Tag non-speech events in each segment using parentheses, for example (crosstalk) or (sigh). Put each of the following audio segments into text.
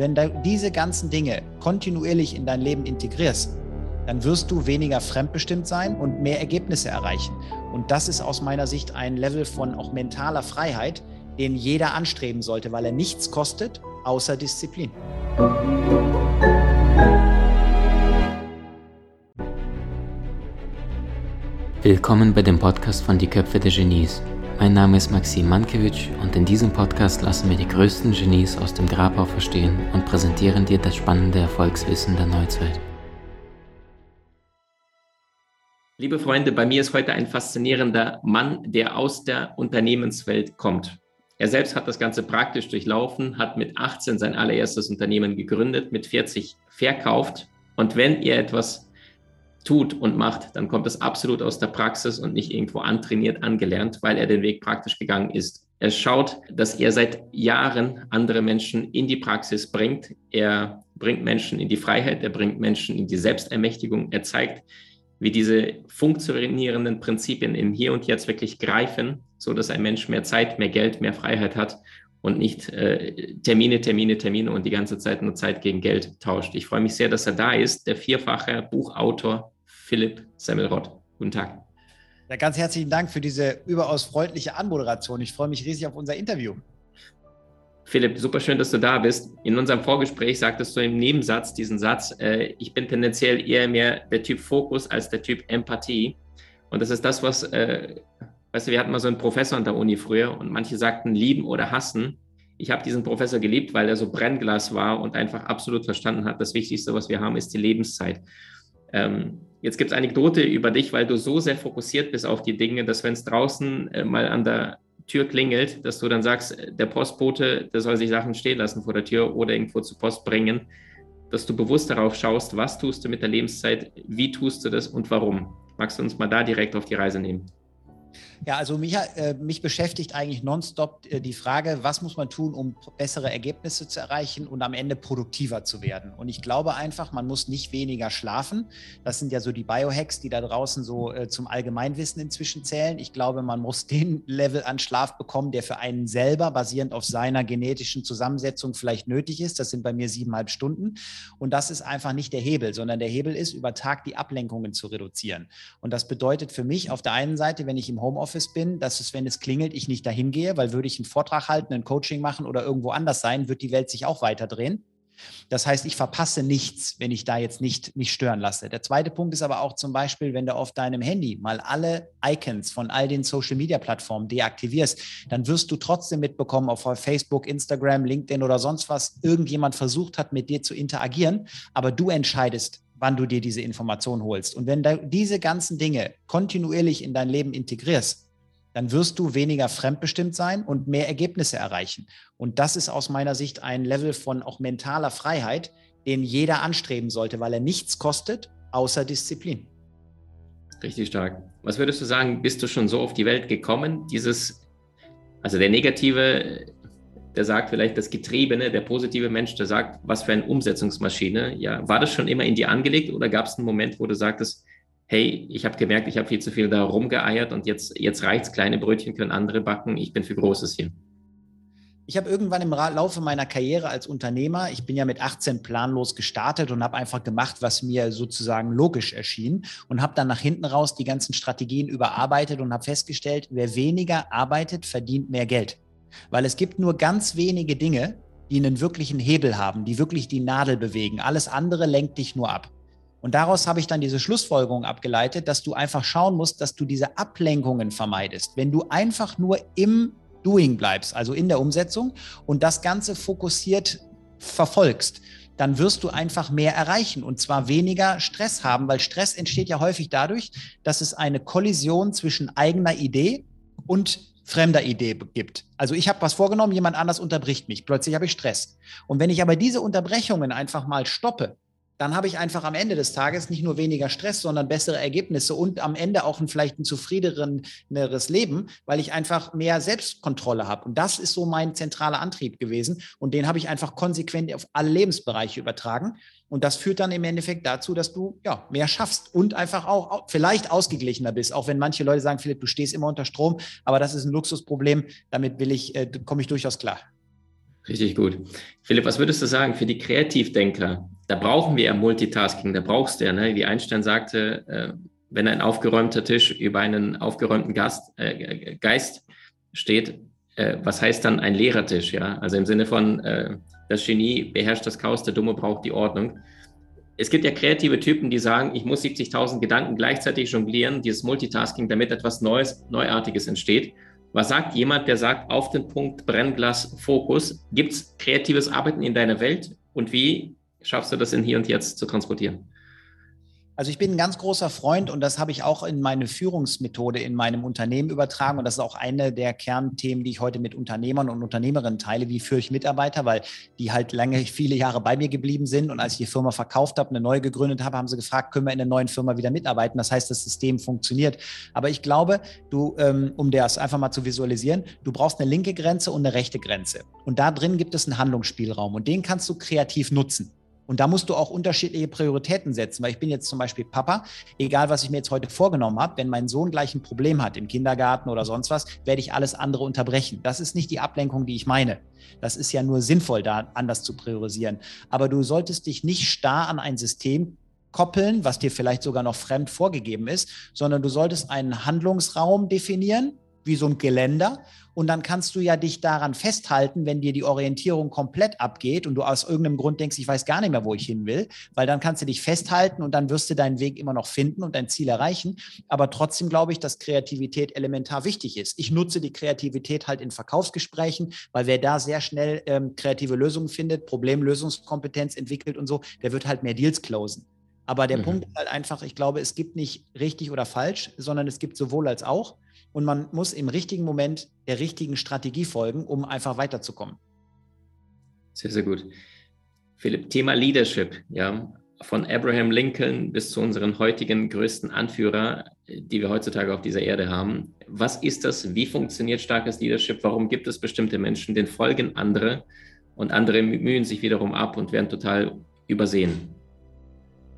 Wenn du diese ganzen Dinge kontinuierlich in dein Leben integrierst, dann wirst du weniger fremdbestimmt sein und mehr Ergebnisse erreichen. Und das ist aus meiner Sicht ein Level von auch mentaler Freiheit, den jeder anstreben sollte, weil er nichts kostet, außer Disziplin. Willkommen bei dem Podcast von Die Köpfe der Genies. Mein Name ist Maxim Mankewitsch und in diesem Podcast lassen wir die größten Genies aus dem Grabau verstehen und präsentieren dir das spannende Erfolgswissen der Neuzeit. Liebe Freunde, bei mir ist heute ein faszinierender Mann, der aus der Unternehmenswelt kommt. Er selbst hat das Ganze praktisch durchlaufen, hat mit 18 sein allererstes Unternehmen gegründet, mit 40 verkauft. Und wenn ihr etwas tut und macht, dann kommt es absolut aus der Praxis und nicht irgendwo antrainiert, angelernt, weil er den Weg praktisch gegangen ist. Er schaut, dass er seit Jahren andere Menschen in die Praxis bringt. Er bringt Menschen in die Freiheit, er bringt Menschen in die Selbstermächtigung. Er zeigt, wie diese funktionierenden Prinzipien im Hier und Jetzt wirklich greifen, so dass ein Mensch mehr Zeit, mehr Geld, mehr Freiheit hat und nicht äh, Termine, Termine, Termine und die ganze Zeit nur Zeit gegen Geld tauscht. Ich freue mich sehr, dass er da ist, der vierfache Buchautor Philipp Semmelrott. Guten Tag. Ja, ganz herzlichen Dank für diese überaus freundliche Anmoderation. Ich freue mich riesig auf unser Interview. Philipp, super schön, dass du da bist. In unserem Vorgespräch sagtest du im Nebensatz diesen Satz, äh, ich bin tendenziell eher mehr der Typ Fokus als der Typ Empathie. Und das ist das, was äh, Weißt du, wir hatten mal so einen Professor an der Uni früher und manche sagten lieben oder hassen. Ich habe diesen Professor geliebt, weil er so Brennglas war und einfach absolut verstanden hat, das Wichtigste, was wir haben, ist die Lebenszeit. Ähm, jetzt gibt es Anekdote über dich, weil du so sehr fokussiert bist auf die Dinge, dass wenn es draußen äh, mal an der Tür klingelt, dass du dann sagst, der Postbote, der soll sich Sachen stehen lassen vor der Tür oder irgendwo zur Post bringen, dass du bewusst darauf schaust, was tust du mit der Lebenszeit, wie tust du das und warum. Magst du uns mal da direkt auf die Reise nehmen? Ja, also mich, äh, mich beschäftigt eigentlich nonstop äh, die Frage, was muss man tun, um bessere Ergebnisse zu erreichen und am Ende produktiver zu werden. Und ich glaube einfach, man muss nicht weniger schlafen. Das sind ja so die Biohacks, die da draußen so äh, zum Allgemeinwissen inzwischen zählen. Ich glaube, man muss (laughs) den Level an Schlaf bekommen, der für einen selber basierend auf seiner genetischen Zusammensetzung vielleicht nötig ist. Das sind bei mir siebeneinhalb Stunden. Und das ist einfach nicht der Hebel, sondern der Hebel ist, über Tag die Ablenkungen zu reduzieren. Und das bedeutet für mich auf der einen Seite, wenn ich im Homeoffice bin, dass es, wenn es klingelt, ich nicht dahin gehe, weil würde ich einen Vortrag halten, ein Coaching machen oder irgendwo anders sein, wird die Welt sich auch weiterdrehen. Das heißt, ich verpasse nichts, wenn ich da jetzt nicht mich stören lasse. Der zweite Punkt ist aber auch zum Beispiel, wenn du auf deinem Handy mal alle Icons von all den Social-Media-Plattformen deaktivierst, dann wirst du trotzdem mitbekommen, auf Facebook, Instagram, LinkedIn oder sonst was, irgendjemand versucht hat, mit dir zu interagieren, aber du entscheidest, wann du dir diese Information holst. Und wenn du diese ganzen Dinge kontinuierlich in dein Leben integrierst, dann wirst du weniger fremdbestimmt sein und mehr Ergebnisse erreichen. Und das ist aus meiner Sicht ein Level von auch mentaler Freiheit, den jeder anstreben sollte, weil er nichts kostet, außer Disziplin. Richtig stark. Was würdest du sagen, bist du schon so auf die Welt gekommen? Dieses, also der negative der sagt vielleicht das Getriebene, der positive Mensch, der sagt, was für eine Umsetzungsmaschine. Ja, war das schon immer in dir angelegt oder gab es einen Moment, wo du sagtest, hey, ich habe gemerkt, ich habe viel zu viel da rumgeeiert und jetzt, jetzt reicht's, kleine Brötchen können andere backen, ich bin für Großes hier. Ich habe irgendwann im Laufe meiner Karriere als Unternehmer, ich bin ja mit 18 planlos gestartet und habe einfach gemacht, was mir sozusagen logisch erschien und habe dann nach hinten raus die ganzen Strategien überarbeitet und habe festgestellt, wer weniger arbeitet, verdient mehr Geld. Weil es gibt nur ganz wenige Dinge, die einen wirklichen Hebel haben, die wirklich die Nadel bewegen. Alles andere lenkt dich nur ab. Und daraus habe ich dann diese Schlussfolgerung abgeleitet, dass du einfach schauen musst, dass du diese Ablenkungen vermeidest. Wenn du einfach nur im Doing bleibst, also in der Umsetzung und das Ganze fokussiert verfolgst, dann wirst du einfach mehr erreichen und zwar weniger Stress haben, weil Stress entsteht ja häufig dadurch, dass es eine Kollision zwischen eigener Idee und fremder Idee gibt. Also ich habe was vorgenommen, jemand anders unterbricht mich. Plötzlich habe ich Stress. Und wenn ich aber diese Unterbrechungen einfach mal stoppe, dann habe ich einfach am Ende des Tages nicht nur weniger Stress, sondern bessere Ergebnisse und am Ende auch ein, vielleicht ein zufriedeneres Leben, weil ich einfach mehr Selbstkontrolle habe. Und das ist so mein zentraler Antrieb gewesen. Und den habe ich einfach konsequent auf alle Lebensbereiche übertragen. Und das führt dann im Endeffekt dazu, dass du ja mehr schaffst und einfach auch vielleicht ausgeglichener bist. Auch wenn manche Leute sagen, Philipp, du stehst immer unter Strom, aber das ist ein Luxusproblem. Damit will ich, äh, komme ich durchaus klar. Richtig gut. Philipp, was würdest du sagen für die Kreativdenker? Da brauchen wir ja Multitasking, da brauchst du ja, ne? wie Einstein sagte, äh, wenn ein aufgeräumter Tisch über einen aufgeräumten Gast, äh, Geist steht, äh, was heißt dann ein leerer Tisch? Ja? Also im Sinne von, äh, das Genie beherrscht das Chaos, der Dumme braucht die Ordnung. Es gibt ja kreative Typen, die sagen, ich muss 70.000 Gedanken gleichzeitig jonglieren, dieses Multitasking, damit etwas Neues, Neuartiges entsteht. Was sagt jemand, der sagt, auf den Punkt Brennglas Fokus? Gibt es kreatives Arbeiten in deiner Welt und wie schaffst du das in hier und jetzt zu transportieren? Also ich bin ein ganz großer Freund und das habe ich auch in meine Führungsmethode in meinem Unternehmen übertragen und das ist auch eine der Kernthemen, die ich heute mit Unternehmern und Unternehmerinnen teile. Wie führe ich Mitarbeiter, weil die halt lange, viele Jahre bei mir geblieben sind und als ich die Firma verkauft habe, eine neue gegründet habe, haben sie gefragt, können wir in der neuen Firma wieder mitarbeiten? Das heißt, das System funktioniert. Aber ich glaube, du, ähm, um das einfach mal zu visualisieren, du brauchst eine linke Grenze und eine rechte Grenze. Und da drin gibt es einen Handlungsspielraum und den kannst du kreativ nutzen. Und da musst du auch unterschiedliche Prioritäten setzen, weil ich bin jetzt zum Beispiel Papa, egal was ich mir jetzt heute vorgenommen habe, wenn mein Sohn gleich ein Problem hat im Kindergarten oder sonst was, werde ich alles andere unterbrechen. Das ist nicht die Ablenkung, die ich meine. Das ist ja nur sinnvoll, da anders zu priorisieren. Aber du solltest dich nicht starr an ein System koppeln, was dir vielleicht sogar noch fremd vorgegeben ist, sondern du solltest einen Handlungsraum definieren, wie so ein Geländer. Und dann kannst du ja dich daran festhalten, wenn dir die Orientierung komplett abgeht und du aus irgendeinem Grund denkst, ich weiß gar nicht mehr, wo ich hin will, weil dann kannst du dich festhalten und dann wirst du deinen Weg immer noch finden und dein Ziel erreichen. Aber trotzdem glaube ich, dass Kreativität elementar wichtig ist. Ich nutze die Kreativität halt in Verkaufsgesprächen, weil wer da sehr schnell ähm, kreative Lösungen findet, Problemlösungskompetenz entwickelt und so, der wird halt mehr Deals closen. Aber der mhm. Punkt ist halt einfach, ich glaube, es gibt nicht richtig oder falsch, sondern es gibt sowohl als auch. Und man muss im richtigen Moment der richtigen Strategie folgen, um einfach weiterzukommen. Sehr, sehr gut. Philipp, Thema Leadership, ja, von Abraham Lincoln bis zu unseren heutigen größten Anführer, die wir heutzutage auf dieser Erde haben. Was ist das? Wie funktioniert starkes Leadership? Warum gibt es bestimmte Menschen, denen folgen andere und andere mühen sich wiederum ab und werden total übersehen?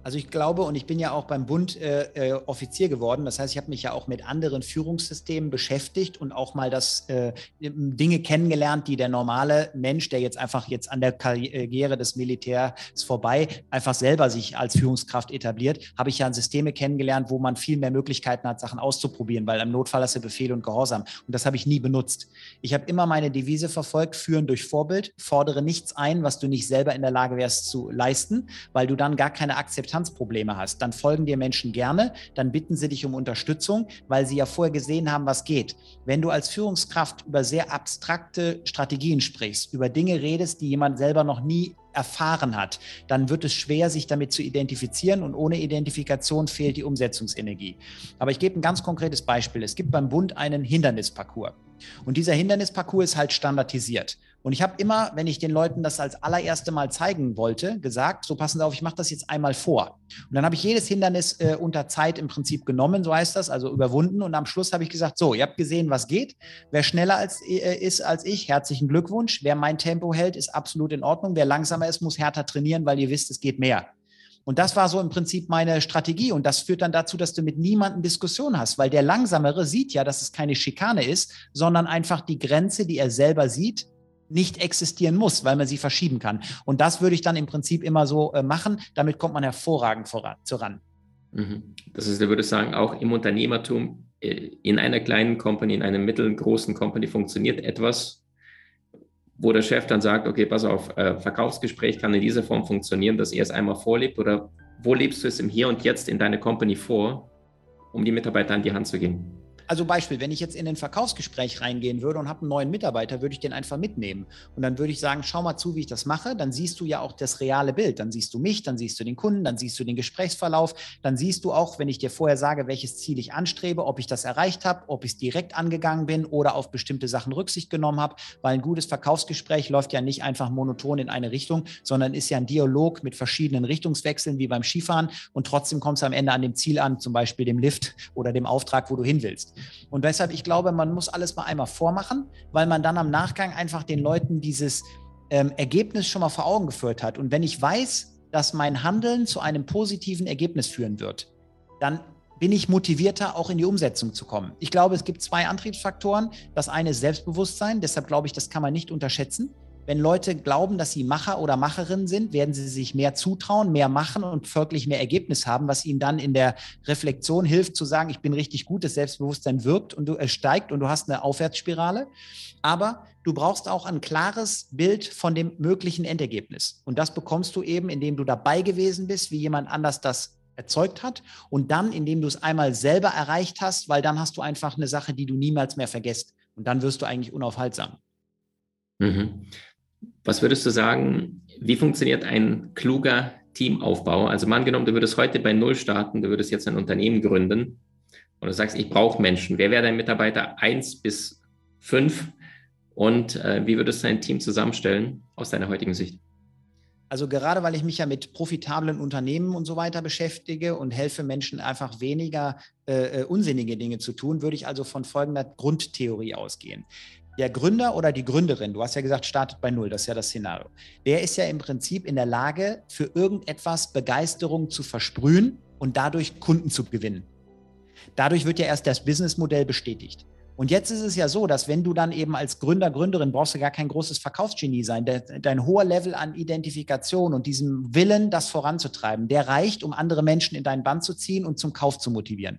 Also ich glaube, und ich bin ja auch beim Bund äh, äh, Offizier geworden. Das heißt, ich habe mich ja auch mit anderen Führungssystemen beschäftigt und auch mal das äh, Dinge kennengelernt, die der normale Mensch, der jetzt einfach jetzt an der Karriere des Militärs vorbei, einfach selber sich als Führungskraft etabliert, habe ich ja Systeme kennengelernt, wo man viel mehr Möglichkeiten hat, Sachen auszuprobieren, weil im Notfall hast du Befehl und Gehorsam. Und das habe ich nie benutzt. Ich habe immer meine Devise verfolgt, führen durch Vorbild, fordere nichts ein, was du nicht selber in der Lage wärst zu leisten, weil du dann gar keine Akzeptanz Akzeptanzprobleme hast, dann folgen dir Menschen gerne, dann bitten sie dich um Unterstützung, weil sie ja vorher gesehen haben, was geht. Wenn du als Führungskraft über sehr abstrakte Strategien sprichst, über Dinge redest, die jemand selber noch nie erfahren hat, dann wird es schwer, sich damit zu identifizieren und ohne Identifikation fehlt die Umsetzungsenergie. Aber ich gebe ein ganz konkretes Beispiel. Es gibt beim Bund einen Hindernisparcours und dieser Hindernisparcours ist halt standardisiert. Und ich habe immer, wenn ich den Leuten das als allererste Mal zeigen wollte, gesagt, so passen Sie auf, ich mache das jetzt einmal vor. Und dann habe ich jedes Hindernis äh, unter Zeit im Prinzip genommen, so heißt das, also überwunden. Und am Schluss habe ich gesagt, so, ihr habt gesehen, was geht. Wer schneller als, äh, ist als ich, herzlichen Glückwunsch. Wer mein Tempo hält, ist absolut in Ordnung. Wer langsamer ist, muss härter trainieren, weil ihr wisst, es geht mehr. Und das war so im Prinzip meine Strategie. Und das führt dann dazu, dass du mit niemandem Diskussion hast, weil der Langsamere sieht ja, dass es keine Schikane ist, sondern einfach die Grenze, die er selber sieht, nicht existieren muss, weil man sie verschieben kann. Und das würde ich dann im Prinzip immer so äh, machen. Damit kommt man hervorragend voran, voran. Mhm. Das ist, da würde ich sagen, auch im Unternehmertum, äh, in einer kleinen Company, in einer mittelgroßen Company funktioniert etwas, wo der Chef dann sagt, okay, pass auf, äh, Verkaufsgespräch kann in dieser Form funktionieren, dass er es einmal vorlebt oder wo lebst du es im Hier und Jetzt in deiner Company vor, um die Mitarbeiter an die Hand zu geben? Also Beispiel, wenn ich jetzt in ein Verkaufsgespräch reingehen würde und habe einen neuen Mitarbeiter, würde ich den einfach mitnehmen. Und dann würde ich sagen, schau mal zu, wie ich das mache. Dann siehst du ja auch das reale Bild. Dann siehst du mich, dann siehst du den Kunden, dann siehst du den Gesprächsverlauf. Dann siehst du auch, wenn ich dir vorher sage, welches Ziel ich anstrebe, ob ich das erreicht habe, ob ich es direkt angegangen bin oder auf bestimmte Sachen Rücksicht genommen habe. Weil ein gutes Verkaufsgespräch läuft ja nicht einfach monoton in eine Richtung, sondern ist ja ein Dialog mit verschiedenen Richtungswechseln wie beim Skifahren. Und trotzdem kommst du am Ende an dem Ziel an, zum Beispiel dem Lift oder dem Auftrag, wo du hin willst. Und deshalb, ich glaube, man muss alles mal einmal vormachen, weil man dann am Nachgang einfach den Leuten dieses ähm, Ergebnis schon mal vor Augen geführt hat. Und wenn ich weiß, dass mein Handeln zu einem positiven Ergebnis führen wird, dann bin ich motivierter, auch in die Umsetzung zu kommen. Ich glaube, es gibt zwei Antriebsfaktoren. Das eine ist Selbstbewusstsein, deshalb glaube ich, das kann man nicht unterschätzen. Wenn Leute glauben, dass sie Macher oder Macherin sind, werden sie sich mehr zutrauen, mehr machen und folglich mehr Ergebnis haben, was ihnen dann in der Reflexion hilft zu sagen, ich bin richtig gut, das Selbstbewusstsein wirkt und du äh, steigt und du hast eine Aufwärtsspirale. Aber du brauchst auch ein klares Bild von dem möglichen Endergebnis. Und das bekommst du eben, indem du dabei gewesen bist, wie jemand anders das erzeugt hat und dann, indem du es einmal selber erreicht hast, weil dann hast du einfach eine Sache, die du niemals mehr vergisst. Und dann wirst du eigentlich unaufhaltsam. Mhm. Was würdest du sagen, wie funktioniert ein kluger Teamaufbau? Also mal angenommen, du würdest heute bei Null starten, du würdest jetzt ein Unternehmen gründen und du sagst, ich brauche Menschen. Wer wäre dein Mitarbeiter 1 bis 5 und äh, wie würdest du ein Team zusammenstellen aus deiner heutigen Sicht? Also gerade weil ich mich ja mit profitablen Unternehmen und so weiter beschäftige und helfe Menschen einfach weniger äh, äh unsinnige Dinge zu tun, würde ich also von folgender Grundtheorie ausgehen der Gründer oder die Gründerin, du hast ja gesagt, startet bei Null, das ist ja das Szenario, der ist ja im Prinzip in der Lage, für irgendetwas Begeisterung zu versprühen und dadurch Kunden zu gewinnen. Dadurch wird ja erst das Businessmodell bestätigt. Und jetzt ist es ja so, dass wenn du dann eben als Gründer, Gründerin brauchst du gar kein großes Verkaufsgenie sein. dein hoher Level an Identifikation und diesem Willen, das voranzutreiben, der reicht, um andere Menschen in deinen Band zu ziehen und zum Kauf zu motivieren.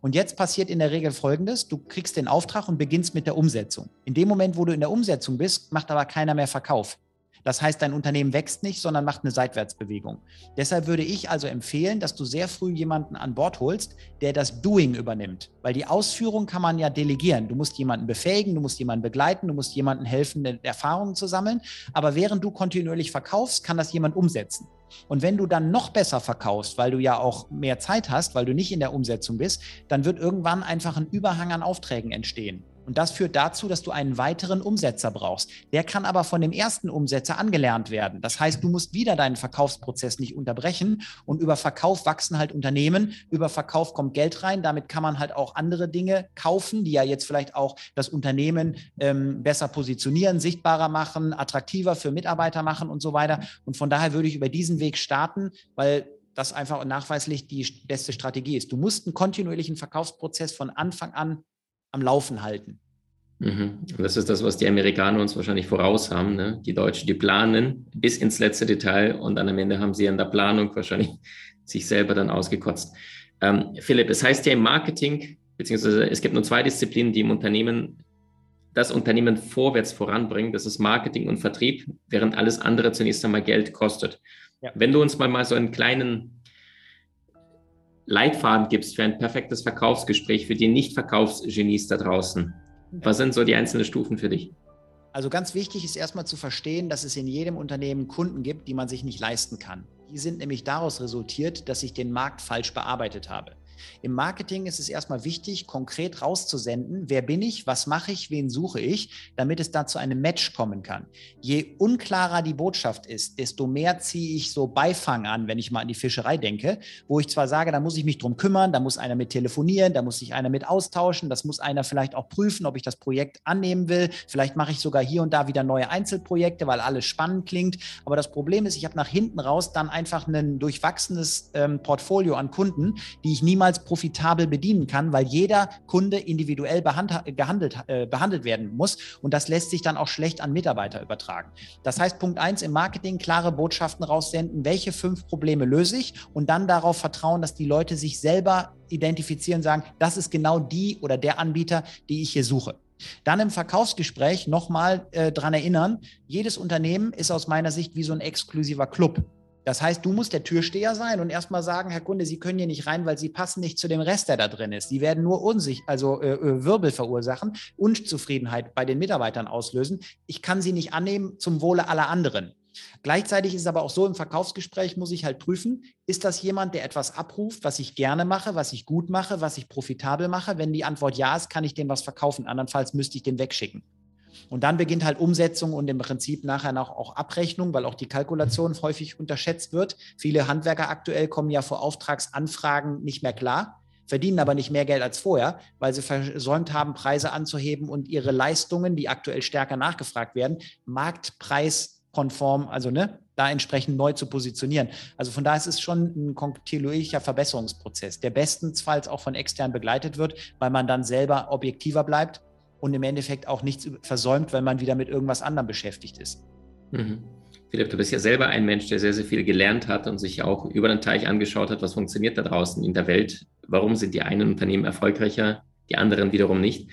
Und jetzt passiert in der Regel Folgendes. Du kriegst den Auftrag und beginnst mit der Umsetzung. In dem Moment, wo du in der Umsetzung bist, macht aber keiner mehr Verkauf. Das heißt, dein Unternehmen wächst nicht, sondern macht eine Seitwärtsbewegung. Deshalb würde ich also empfehlen, dass du sehr früh jemanden an Bord holst, der das Doing übernimmt. Weil die Ausführung kann man ja delegieren. Du musst jemanden befähigen, du musst jemanden begleiten, du musst jemanden helfen, Erfahrungen zu sammeln. Aber während du kontinuierlich verkaufst, kann das jemand umsetzen. Und wenn du dann noch besser verkaufst, weil du ja auch mehr Zeit hast, weil du nicht in der Umsetzung bist, dann wird irgendwann einfach ein Überhang an Aufträgen entstehen. Und das führt dazu, dass du einen weiteren Umsetzer brauchst. Der kann aber von dem ersten Umsetzer angelernt werden. Das heißt, du musst wieder deinen Verkaufsprozess nicht unterbrechen. Und über Verkauf wachsen halt Unternehmen. Über Verkauf kommt Geld rein. Damit kann man halt auch andere Dinge kaufen, die ja jetzt vielleicht auch das Unternehmen ähm, besser positionieren, sichtbarer machen, attraktiver für Mitarbeiter machen und so weiter. Und von daher würde ich über diesen Weg starten, weil das einfach nachweislich die beste Strategie ist. Du musst einen kontinuierlichen Verkaufsprozess von Anfang an am Laufen halten. Mhm. Das ist das, was die Amerikaner uns wahrscheinlich voraus haben. Ne? Die Deutschen, die planen bis ins letzte Detail und dann am Ende haben sie in der Planung wahrscheinlich (laughs) sich selber dann ausgekotzt. Ähm, Philipp, es heißt ja im Marketing, beziehungsweise es gibt nur zwei Disziplinen, die im Unternehmen das Unternehmen vorwärts voranbringen. Das ist Marketing und Vertrieb, während alles andere zunächst einmal Geld kostet. Ja. Wenn du uns mal, mal so einen kleinen Leitfaden gibst für ein perfektes Verkaufsgespräch für die Nicht-Verkaufsgenies da draußen. Was sind so die einzelnen Stufen für dich? Also ganz wichtig ist erstmal zu verstehen, dass es in jedem Unternehmen Kunden gibt, die man sich nicht leisten kann. Die sind nämlich daraus resultiert, dass ich den Markt falsch bearbeitet habe. Im Marketing ist es erstmal wichtig, konkret rauszusenden, wer bin ich, was mache ich, wen suche ich, damit es da zu einem Match kommen kann. Je unklarer die Botschaft ist, desto mehr ziehe ich so Beifang an, wenn ich mal an die Fischerei denke, wo ich zwar sage, da muss ich mich drum kümmern, da muss einer mit telefonieren, da muss sich einer mit austauschen, das muss einer vielleicht auch prüfen, ob ich das Projekt annehmen will. Vielleicht mache ich sogar hier und da wieder neue Einzelprojekte, weil alles spannend klingt. Aber das Problem ist, ich habe nach hinten raus dann einfach ein durchwachsenes ähm, Portfolio an Kunden, die ich niemals niemals profitabel bedienen kann, weil jeder Kunde individuell behandelt, äh, behandelt werden muss. Und das lässt sich dann auch schlecht an Mitarbeiter übertragen. Das heißt, Punkt eins im Marketing, klare Botschaften raussenden, welche fünf Probleme löse ich und dann darauf vertrauen, dass die Leute sich selber identifizieren, sagen, das ist genau die oder der Anbieter, die ich hier suche. Dann im Verkaufsgespräch nochmal äh, dran erinnern, jedes Unternehmen ist aus meiner Sicht wie so ein exklusiver Club. Das heißt, du musst der Türsteher sein und erstmal sagen, Herr Kunde, Sie können hier nicht rein, weil Sie passen nicht zu dem Rest, der da drin ist. Sie werden nur unsich, also äh, äh, Wirbel verursachen, Unzufriedenheit bei den Mitarbeitern auslösen. Ich kann sie nicht annehmen zum Wohle aller anderen. Gleichzeitig ist es aber auch so, im Verkaufsgespräch muss ich halt prüfen, ist das jemand, der etwas abruft, was ich gerne mache, was ich gut mache, was ich profitabel mache? Wenn die Antwort ja ist, kann ich dem was verkaufen. Andernfalls müsste ich den wegschicken. Und dann beginnt halt Umsetzung und im Prinzip nachher noch auch Abrechnung, weil auch die Kalkulation häufig unterschätzt wird. Viele Handwerker aktuell kommen ja vor Auftragsanfragen nicht mehr klar, verdienen aber nicht mehr Geld als vorher, weil sie versäumt haben, Preise anzuheben und ihre Leistungen, die aktuell stärker nachgefragt werden, marktpreiskonform, also ne, da entsprechend neu zu positionieren. Also von daher ist es schon ein kontinuierlicher Verbesserungsprozess, der bestensfalls auch von extern begleitet wird, weil man dann selber objektiver bleibt und im Endeffekt auch nichts versäumt, weil man wieder mit irgendwas anderem beschäftigt ist. Mhm. Philipp, du bist ja selber ein Mensch, der sehr, sehr viel gelernt hat und sich auch über den Teich angeschaut hat, was funktioniert da draußen in der Welt. Warum sind die einen Unternehmen erfolgreicher, die anderen wiederum nicht?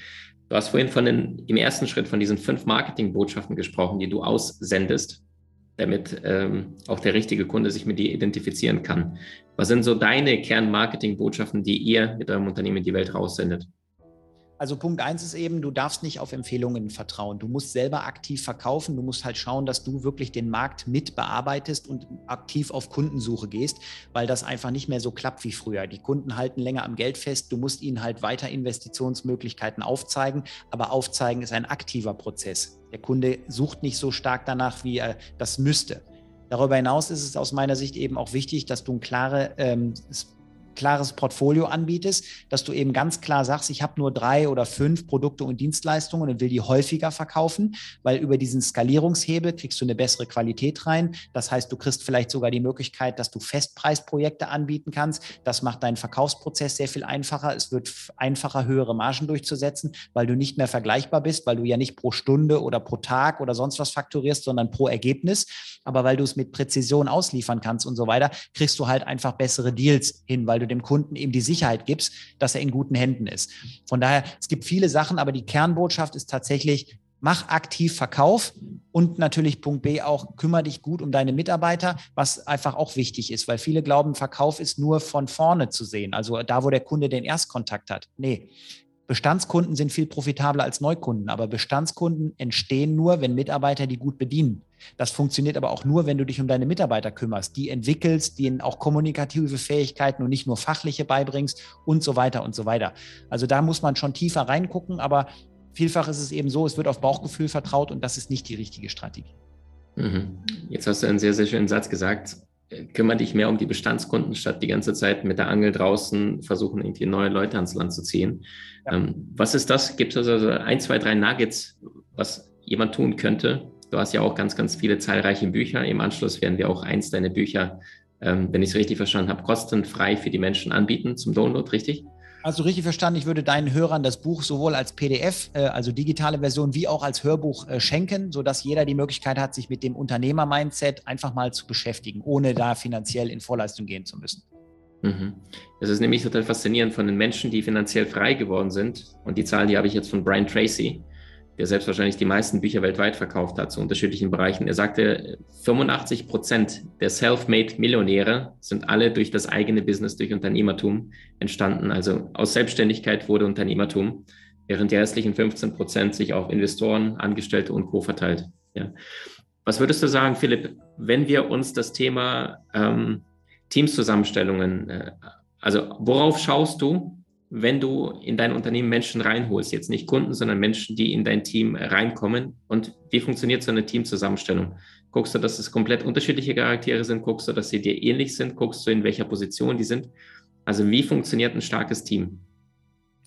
Du hast vorhin von den, im ersten Schritt von diesen fünf Marketingbotschaften gesprochen, die du aussendest, damit ähm, auch der richtige Kunde sich mit dir identifizieren kann. Was sind so deine Kernmarketingbotschaften, die ihr mit eurem Unternehmen in die Welt raussendet? Also Punkt eins ist eben, du darfst nicht auf Empfehlungen vertrauen. Du musst selber aktiv verkaufen. Du musst halt schauen, dass du wirklich den Markt mit bearbeitest und aktiv auf Kundensuche gehst, weil das einfach nicht mehr so klappt wie früher. Die Kunden halten länger am Geld fest. Du musst ihnen halt weiter Investitionsmöglichkeiten aufzeigen. Aber aufzeigen ist ein aktiver Prozess. Der Kunde sucht nicht so stark danach, wie er das müsste. Darüber hinaus ist es aus meiner Sicht eben auch wichtig, dass du ein klare ähm, klares Portfolio anbietest, dass du eben ganz klar sagst, ich habe nur drei oder fünf Produkte und Dienstleistungen und will die häufiger verkaufen, weil über diesen Skalierungshebel kriegst du eine bessere Qualität rein. Das heißt, du kriegst vielleicht sogar die Möglichkeit, dass du Festpreisprojekte anbieten kannst. Das macht deinen Verkaufsprozess sehr viel einfacher. Es wird einfacher, höhere Margen durchzusetzen, weil du nicht mehr vergleichbar bist, weil du ja nicht pro Stunde oder pro Tag oder sonst was fakturierst, sondern pro Ergebnis. Aber weil du es mit Präzision ausliefern kannst und so weiter, kriegst du halt einfach bessere Deals hin, weil du dem Kunden eben die Sicherheit gibst, dass er in guten Händen ist. Von daher, es gibt viele Sachen, aber die Kernbotschaft ist tatsächlich, mach aktiv Verkauf und natürlich Punkt B auch, kümmere dich gut um deine Mitarbeiter, was einfach auch wichtig ist, weil viele glauben, Verkauf ist nur von vorne zu sehen, also da, wo der Kunde den Erstkontakt hat. Nee. Bestandskunden sind viel profitabler als Neukunden, aber Bestandskunden entstehen nur, wenn Mitarbeiter die gut bedienen. Das funktioniert aber auch nur, wenn du dich um deine Mitarbeiter kümmerst, die entwickelst, denen auch kommunikative Fähigkeiten und nicht nur fachliche beibringst und so weiter und so weiter. Also da muss man schon tiefer reingucken, aber vielfach ist es eben so, es wird auf Bauchgefühl vertraut und das ist nicht die richtige Strategie. Mhm. Jetzt hast du einen sehr, sehr schönen Satz gesagt. Kümmere dich mehr um die Bestandskunden, statt die ganze Zeit mit der Angel draußen versuchen, irgendwie neue Leute ans Land zu ziehen. Ja. Ähm, was ist das? Gibt es also ein, zwei, drei Nuggets, was jemand tun könnte, Du hast ja auch ganz, ganz viele zahlreiche Bücher. Im Anschluss werden wir auch eins deiner Bücher, ähm, wenn ich es richtig verstanden habe, kostenfrei für die Menschen anbieten zum Download, richtig? Also richtig verstanden, ich würde deinen Hörern das Buch sowohl als PDF, äh, also digitale Version, wie auch als Hörbuch äh, schenken, sodass jeder die Möglichkeit hat, sich mit dem Unternehmer-Mindset einfach mal zu beschäftigen, ohne da finanziell in Vorleistung gehen zu müssen. Mhm. Das ist nämlich total faszinierend von den Menschen, die finanziell frei geworden sind. Und die Zahl, die habe ich jetzt von Brian Tracy der selbst wahrscheinlich die meisten Bücher weltweit verkauft hat zu unterschiedlichen Bereichen. Er sagte, 85 Prozent der Self-Made-Millionäre sind alle durch das eigene Business, durch Unternehmertum entstanden. Also aus Selbstständigkeit wurde Unternehmertum, während die restlichen 15 Prozent sich auf Investoren, Angestellte und Co. verteilt. Ja. Was würdest du sagen, Philipp, wenn wir uns das Thema ähm, Teamszusammenstellungen, äh, also worauf schaust du, wenn du in dein Unternehmen Menschen reinholst, jetzt nicht Kunden, sondern Menschen, die in dein Team reinkommen. Und wie funktioniert so eine Teamzusammenstellung? Guckst du, dass es komplett unterschiedliche Charaktere sind? Guckst du, dass sie dir ähnlich sind? Guckst du, in welcher Position die sind? Also wie funktioniert ein starkes Team?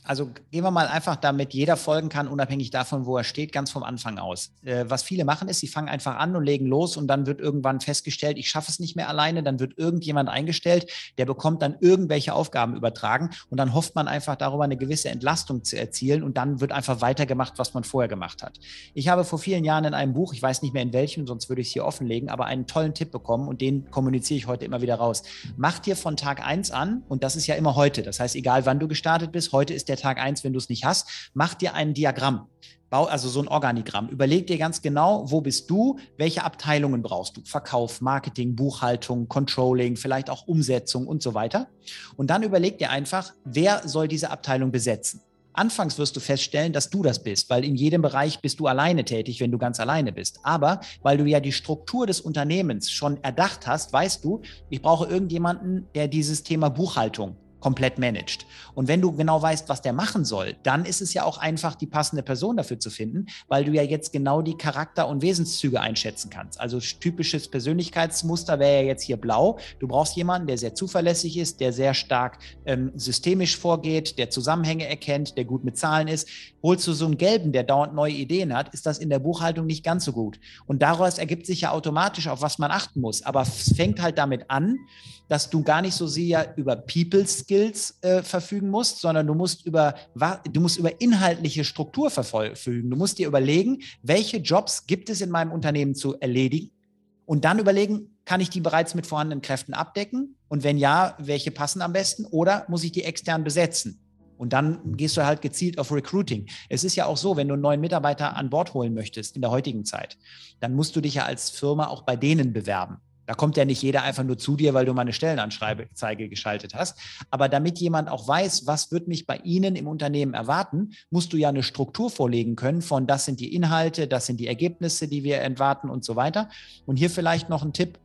Also gehen wir mal einfach, damit jeder folgen kann, unabhängig davon, wo er steht, ganz vom Anfang aus. Äh, was viele machen, ist, sie fangen einfach an und legen los und dann wird irgendwann festgestellt, ich schaffe es nicht mehr alleine, dann wird irgendjemand eingestellt, der bekommt dann irgendwelche Aufgaben übertragen und dann hofft man einfach darüber eine gewisse Entlastung zu erzielen und dann wird einfach weitergemacht, was man vorher gemacht hat. Ich habe vor vielen Jahren in einem Buch, ich weiß nicht mehr in welchem, sonst würde ich es hier offenlegen, aber einen tollen Tipp bekommen und den kommuniziere ich heute immer wieder raus. Mach dir von Tag eins an, und das ist ja immer heute, das heißt, egal wann du gestartet bist, heute ist der der Tag eins, wenn du es nicht hast, mach dir ein Diagramm. Bau also so ein Organigramm. Überleg dir ganz genau, wo bist du, welche Abteilungen brauchst du? Verkauf, Marketing, Buchhaltung, Controlling, vielleicht auch Umsetzung und so weiter. Und dann überleg dir einfach, wer soll diese Abteilung besetzen? Anfangs wirst du feststellen, dass du das bist, weil in jedem Bereich bist du alleine tätig, wenn du ganz alleine bist. Aber weil du ja die Struktur des Unternehmens schon erdacht hast, weißt du, ich brauche irgendjemanden, der dieses Thema Buchhaltung komplett managt. Und wenn du genau weißt, was der machen soll, dann ist es ja auch einfach, die passende Person dafür zu finden, weil du ja jetzt genau die Charakter- und Wesenszüge einschätzen kannst. Also typisches Persönlichkeitsmuster wäre ja jetzt hier blau. Du brauchst jemanden, der sehr zuverlässig ist, der sehr stark ähm, systemisch vorgeht, der Zusammenhänge erkennt, der gut mit Zahlen ist. Holst du so einen gelben, der dauernd neue Ideen hat, ist das in der Buchhaltung nicht ganz so gut. Und daraus ergibt sich ja automatisch, auf was man achten muss. Aber es fängt halt damit an, dass du gar nicht so sehr über People Skills Skills äh, verfügen musst, sondern du musst über, du musst über inhaltliche Struktur verfügen. Du musst dir überlegen, welche Jobs gibt es in meinem Unternehmen zu erledigen und dann überlegen, kann ich die bereits mit vorhandenen Kräften abdecken? Und wenn ja, welche passen am besten? Oder muss ich die extern besetzen? Und dann gehst du halt gezielt auf Recruiting. Es ist ja auch so, wenn du einen neuen Mitarbeiter an Bord holen möchtest in der heutigen Zeit, dann musst du dich ja als Firma auch bei denen bewerben. Da kommt ja nicht jeder einfach nur zu dir, weil du mal eine Stellenanzeige geschaltet hast. Aber damit jemand auch weiß, was wird mich bei Ihnen im Unternehmen erwarten, musst du ja eine Struktur vorlegen können von das sind die Inhalte, das sind die Ergebnisse, die wir erwarten und so weiter. Und hier vielleicht noch ein Tipp.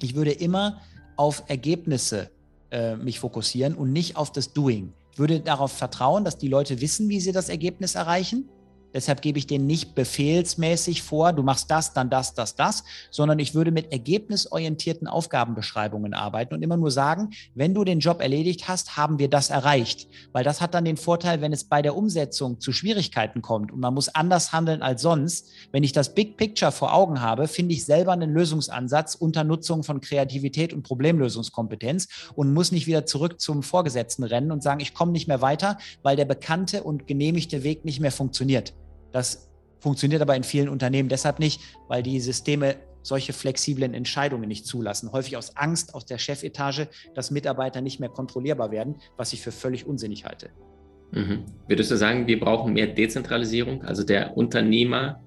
Ich würde immer auf Ergebnisse äh, mich fokussieren und nicht auf das Doing. Ich würde darauf vertrauen, dass die Leute wissen, wie sie das Ergebnis erreichen Deshalb gebe ich denen nicht befehlsmäßig vor, du machst das, dann das, das, das, sondern ich würde mit ergebnisorientierten Aufgabenbeschreibungen arbeiten und immer nur sagen, wenn du den Job erledigt hast, haben wir das erreicht. Weil das hat dann den Vorteil, wenn es bei der Umsetzung zu Schwierigkeiten kommt und man muss anders handeln als sonst. Wenn ich das Big Picture vor Augen habe, finde ich selber einen Lösungsansatz unter Nutzung von Kreativität und Problemlösungskompetenz und muss nicht wieder zurück zum Vorgesetzten rennen und sagen, ich komme nicht mehr weiter, weil der bekannte und genehmigte Weg nicht mehr funktioniert. Das funktioniert aber in vielen Unternehmen deshalb nicht, weil die Systeme solche flexiblen Entscheidungen nicht zulassen. Häufig aus Angst aus der Chefetage, dass Mitarbeiter nicht mehr kontrollierbar werden, was ich für völlig unsinnig halte. Mhm. Würdest du sagen, wir brauchen mehr Dezentralisierung? Also der Unternehmer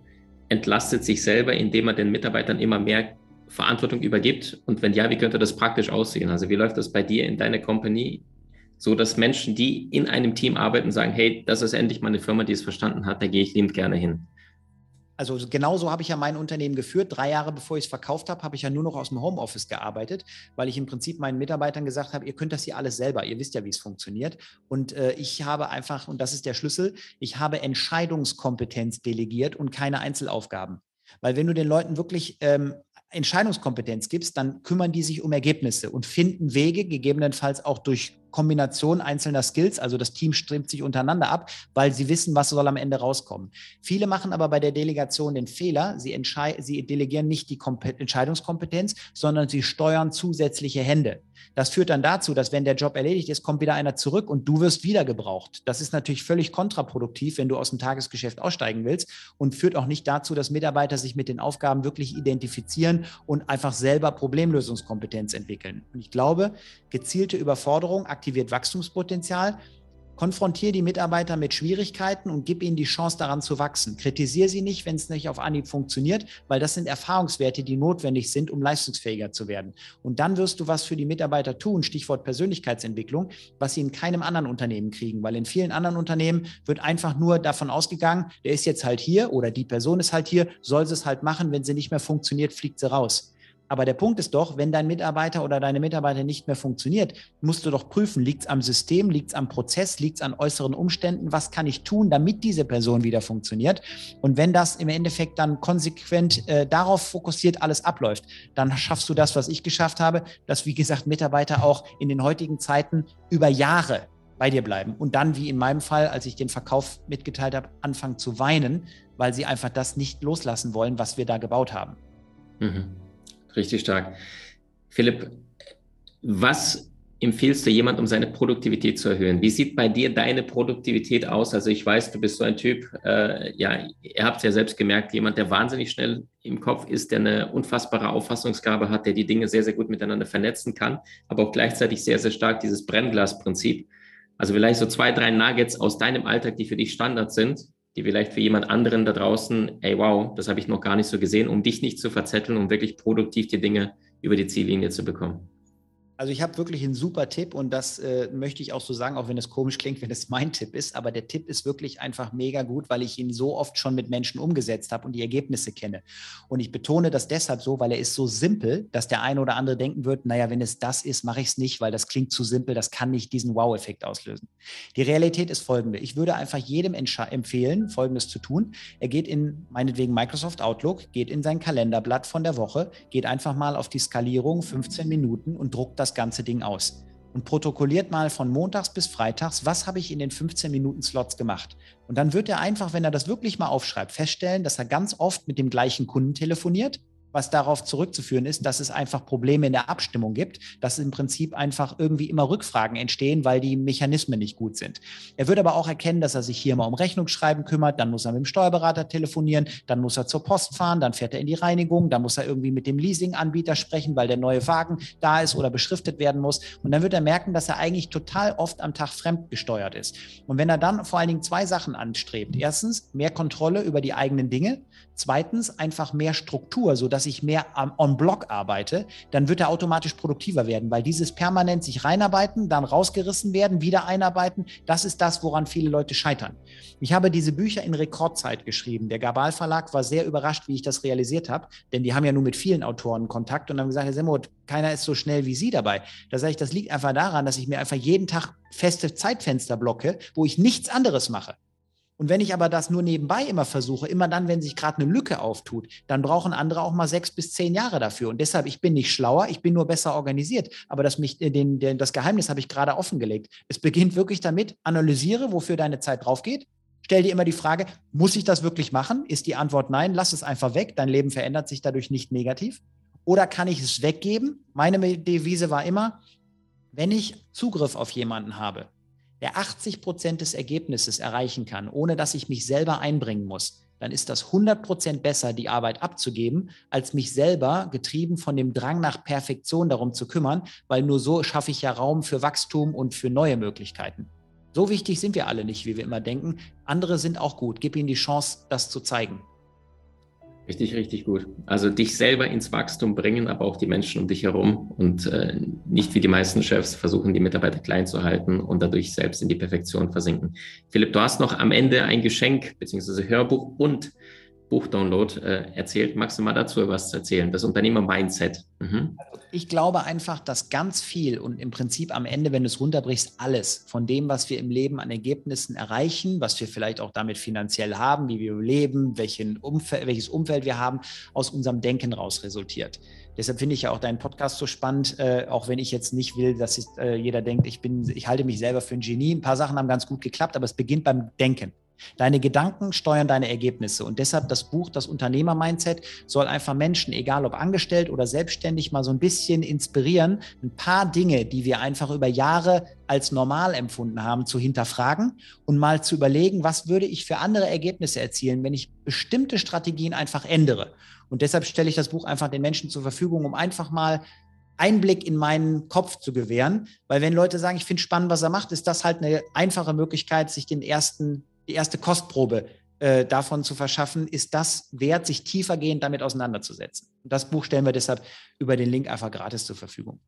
entlastet sich selber, indem er den Mitarbeitern immer mehr Verantwortung übergibt? Und wenn ja, wie könnte das praktisch aussehen? Also wie läuft das bei dir in deiner Company? So dass Menschen, die in einem Team arbeiten, sagen, hey, das ist endlich mal eine Firma, die es verstanden hat, da gehe ich liebend gerne hin. Also genauso habe ich ja mein Unternehmen geführt. Drei Jahre bevor ich es verkauft habe, habe ich ja nur noch aus dem Homeoffice gearbeitet, weil ich im Prinzip meinen Mitarbeitern gesagt habe, ihr könnt das hier alles selber, ihr wisst ja, wie es funktioniert. Und äh, ich habe einfach, und das ist der Schlüssel, ich habe Entscheidungskompetenz delegiert und keine Einzelaufgaben. Weil wenn du den Leuten wirklich ähm, Entscheidungskompetenz gibst, dann kümmern die sich um Ergebnisse und finden Wege, gegebenenfalls auch durch Kombination einzelner Skills, also das Team strebt sich untereinander ab, weil sie wissen, was soll am Ende rauskommen. Viele machen aber bei der Delegation den Fehler, sie, sie delegieren nicht die Kompe Entscheidungskompetenz, sondern sie steuern zusätzliche Hände. Das führt dann dazu, dass wenn der Job erledigt ist, kommt wieder einer zurück und du wirst wieder gebraucht. Das ist natürlich völlig kontraproduktiv, wenn du aus dem Tagesgeschäft aussteigen willst und führt auch nicht dazu, dass Mitarbeiter sich mit den Aufgaben wirklich identifizieren und einfach selber Problemlösungskompetenz entwickeln. Und ich glaube, gezielte Überforderung aktiviert Wachstumspotenzial Konfrontiere die Mitarbeiter mit Schwierigkeiten und gib ihnen die Chance, daran zu wachsen. Kritisiere sie nicht, wenn es nicht auf Anhieb funktioniert, weil das sind Erfahrungswerte, die notwendig sind, um leistungsfähiger zu werden. Und dann wirst du was für die Mitarbeiter tun, Stichwort Persönlichkeitsentwicklung, was sie in keinem anderen Unternehmen kriegen, weil in vielen anderen Unternehmen wird einfach nur davon ausgegangen, der ist jetzt halt hier oder die Person ist halt hier, soll sie es halt machen, wenn sie nicht mehr funktioniert, fliegt sie raus. Aber der Punkt ist doch, wenn dein Mitarbeiter oder deine Mitarbeiter nicht mehr funktioniert, musst du doch prüfen, liegt es am System, liegt es am Prozess, liegt es an äußeren Umständen, was kann ich tun, damit diese Person wieder funktioniert. Und wenn das im Endeffekt dann konsequent äh, darauf fokussiert alles abläuft, dann schaffst du das, was ich geschafft habe, dass, wie gesagt, Mitarbeiter auch in den heutigen Zeiten über Jahre bei dir bleiben und dann, wie in meinem Fall, als ich den Verkauf mitgeteilt habe, anfangen zu weinen, weil sie einfach das nicht loslassen wollen, was wir da gebaut haben. Mhm. Richtig stark. Philipp, was empfiehlst du jemand, um seine Produktivität zu erhöhen? Wie sieht bei dir deine Produktivität aus? Also ich weiß, du bist so ein Typ, äh, ja, ihr habt es ja selbst gemerkt, jemand, der wahnsinnig schnell im Kopf ist, der eine unfassbare Auffassungsgabe hat, der die Dinge sehr, sehr gut miteinander vernetzen kann, aber auch gleichzeitig sehr, sehr stark dieses Brennglasprinzip. Also vielleicht so zwei, drei Nuggets aus deinem Alltag, die für dich Standard sind, die vielleicht für jemand anderen da draußen, ey, wow, das habe ich noch gar nicht so gesehen, um dich nicht zu verzetteln, um wirklich produktiv die Dinge über die Ziellinie zu bekommen. Also ich habe wirklich einen super Tipp und das äh, möchte ich auch so sagen, auch wenn es komisch klingt, wenn es mein Tipp ist. Aber der Tipp ist wirklich einfach mega gut, weil ich ihn so oft schon mit Menschen umgesetzt habe und die Ergebnisse kenne. Und ich betone das deshalb so, weil er ist so simpel, dass der eine oder andere denken wird, naja, wenn es das ist, mache ich es nicht, weil das klingt zu simpel, das kann nicht diesen Wow-Effekt auslösen. Die Realität ist folgende. Ich würde einfach jedem empfehlen, Folgendes zu tun. Er geht in meinetwegen Microsoft Outlook, geht in sein Kalenderblatt von der Woche, geht einfach mal auf die Skalierung 15 Minuten und druckt das das ganze Ding aus und protokolliert mal von montags bis freitags, was habe ich in den 15 Minuten Slots gemacht. Und dann wird er einfach, wenn er das wirklich mal aufschreibt, feststellen, dass er ganz oft mit dem gleichen Kunden telefoniert was darauf zurückzuführen ist, dass es einfach Probleme in der Abstimmung gibt, dass im Prinzip einfach irgendwie immer Rückfragen entstehen, weil die Mechanismen nicht gut sind. Er wird aber auch erkennen, dass er sich hier mal um Rechnungsschreiben kümmert, dann muss er mit dem Steuerberater telefonieren, dann muss er zur Post fahren, dann fährt er in die Reinigung, dann muss er irgendwie mit dem Leasinganbieter sprechen, weil der neue Wagen da ist oder beschriftet werden muss. Und dann wird er merken, dass er eigentlich total oft am Tag fremdgesteuert ist. Und wenn er dann vor allen Dingen zwei Sachen anstrebt. Erstens, mehr Kontrolle über die eigenen Dinge. Zweitens, einfach mehr Struktur, sodass ich mehr on Block arbeite, dann wird er automatisch produktiver werden, weil dieses permanent sich reinarbeiten, dann rausgerissen werden, wieder einarbeiten, das ist das, woran viele Leute scheitern. Ich habe diese Bücher in Rekordzeit geschrieben. Der Gabal Verlag war sehr überrascht, wie ich das realisiert habe, denn die haben ja nur mit vielen Autoren Kontakt und haben gesagt, Herr Semmoth, keiner ist so schnell wie Sie dabei. Da sage ich, das liegt einfach daran, dass ich mir einfach jeden Tag feste Zeitfenster blocke, wo ich nichts anderes mache. Und wenn ich aber das nur nebenbei immer versuche, immer dann, wenn sich gerade eine Lücke auftut, dann brauchen andere auch mal sechs bis zehn Jahre dafür. Und deshalb, ich bin nicht schlauer, ich bin nur besser organisiert. Aber das, mich, den, den, das Geheimnis habe ich gerade offengelegt. Es beginnt wirklich damit, analysiere, wofür deine Zeit drauf geht. Stell dir immer die Frage, muss ich das wirklich machen? Ist die Antwort nein, lass es einfach weg. Dein Leben verändert sich dadurch nicht negativ. Oder kann ich es weggeben? Meine Devise war immer, wenn ich Zugriff auf jemanden habe, der 80 Prozent des Ergebnisses erreichen kann, ohne dass ich mich selber einbringen muss, dann ist das 100 Prozent besser, die Arbeit abzugeben, als mich selber, getrieben von dem Drang nach Perfektion, darum zu kümmern, weil nur so schaffe ich ja Raum für Wachstum und für neue Möglichkeiten. So wichtig sind wir alle nicht, wie wir immer denken. Andere sind auch gut. Gib ihnen die Chance, das zu zeigen. Richtig, richtig gut. Also dich selber ins Wachstum bringen, aber auch die Menschen um dich herum und äh, nicht wie die meisten Chefs versuchen, die Mitarbeiter klein zu halten und dadurch selbst in die Perfektion versinken. Philipp, du hast noch am Ende ein Geschenk beziehungsweise Hörbuch und Buchdownload äh, erzählt. Magst du mal dazu was erzählen? Das Unternehmer-Mindset. Mhm. Ich glaube einfach, dass ganz viel und im Prinzip am Ende, wenn du es runterbrichst, alles von dem, was wir im Leben an Ergebnissen erreichen, was wir vielleicht auch damit finanziell haben, wie wir leben, Umfeld, welches Umfeld wir haben, aus unserem Denken raus resultiert. Deshalb finde ich ja auch deinen Podcast so spannend, äh, auch wenn ich jetzt nicht will, dass ich, äh, jeder denkt, ich bin, ich halte mich selber für ein Genie. Ein paar Sachen haben ganz gut geklappt, aber es beginnt beim Denken. Deine Gedanken steuern deine Ergebnisse. Und deshalb das Buch, das Unternehmer-Mindset, soll einfach Menschen, egal ob angestellt oder selbstständig, mal so ein bisschen inspirieren, ein paar Dinge, die wir einfach über Jahre als normal empfunden haben, zu hinterfragen und mal zu überlegen, was würde ich für andere Ergebnisse erzielen, wenn ich bestimmte Strategien einfach ändere. Und deshalb stelle ich das Buch einfach den Menschen zur Verfügung, um einfach mal Einblick in meinen Kopf zu gewähren. Weil wenn Leute sagen, ich finde spannend, was er macht, ist das halt eine einfache Möglichkeit, sich den ersten die erste Kostprobe äh, davon zu verschaffen, ist das wert, sich tiefergehend damit auseinanderzusetzen. Das Buch stellen wir deshalb über den Link einfach gratis zur Verfügung.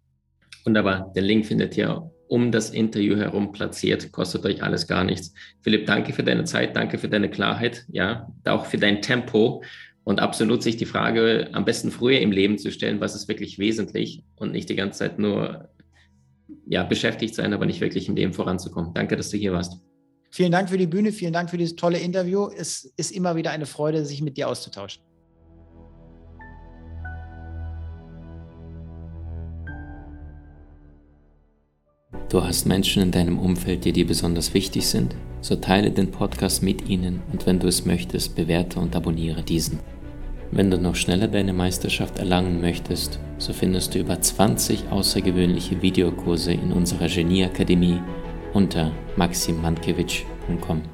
Wunderbar. Der Link findet ihr um das Interview herum platziert. Kostet euch alles gar nichts. Philipp, danke für deine Zeit, danke für deine Klarheit, ja, auch für dein Tempo und absolut sich die Frage am besten früher im Leben zu stellen, was ist wirklich wesentlich und nicht die ganze Zeit nur ja, beschäftigt sein, aber nicht wirklich im Leben voranzukommen. Danke, dass du hier warst. Vielen Dank für die Bühne, vielen Dank für dieses tolle Interview. Es ist immer wieder eine Freude, sich mit dir auszutauschen. Du hast Menschen in deinem Umfeld, die dir besonders wichtig sind? So teile den Podcast mit ihnen und wenn du es möchtest, bewerte und abonniere diesen. Wenn du noch schneller deine Meisterschaft erlangen möchtest, so findest du über 20 außergewöhnliche Videokurse in unserer Genieakademie unter maximmankiewicz.com.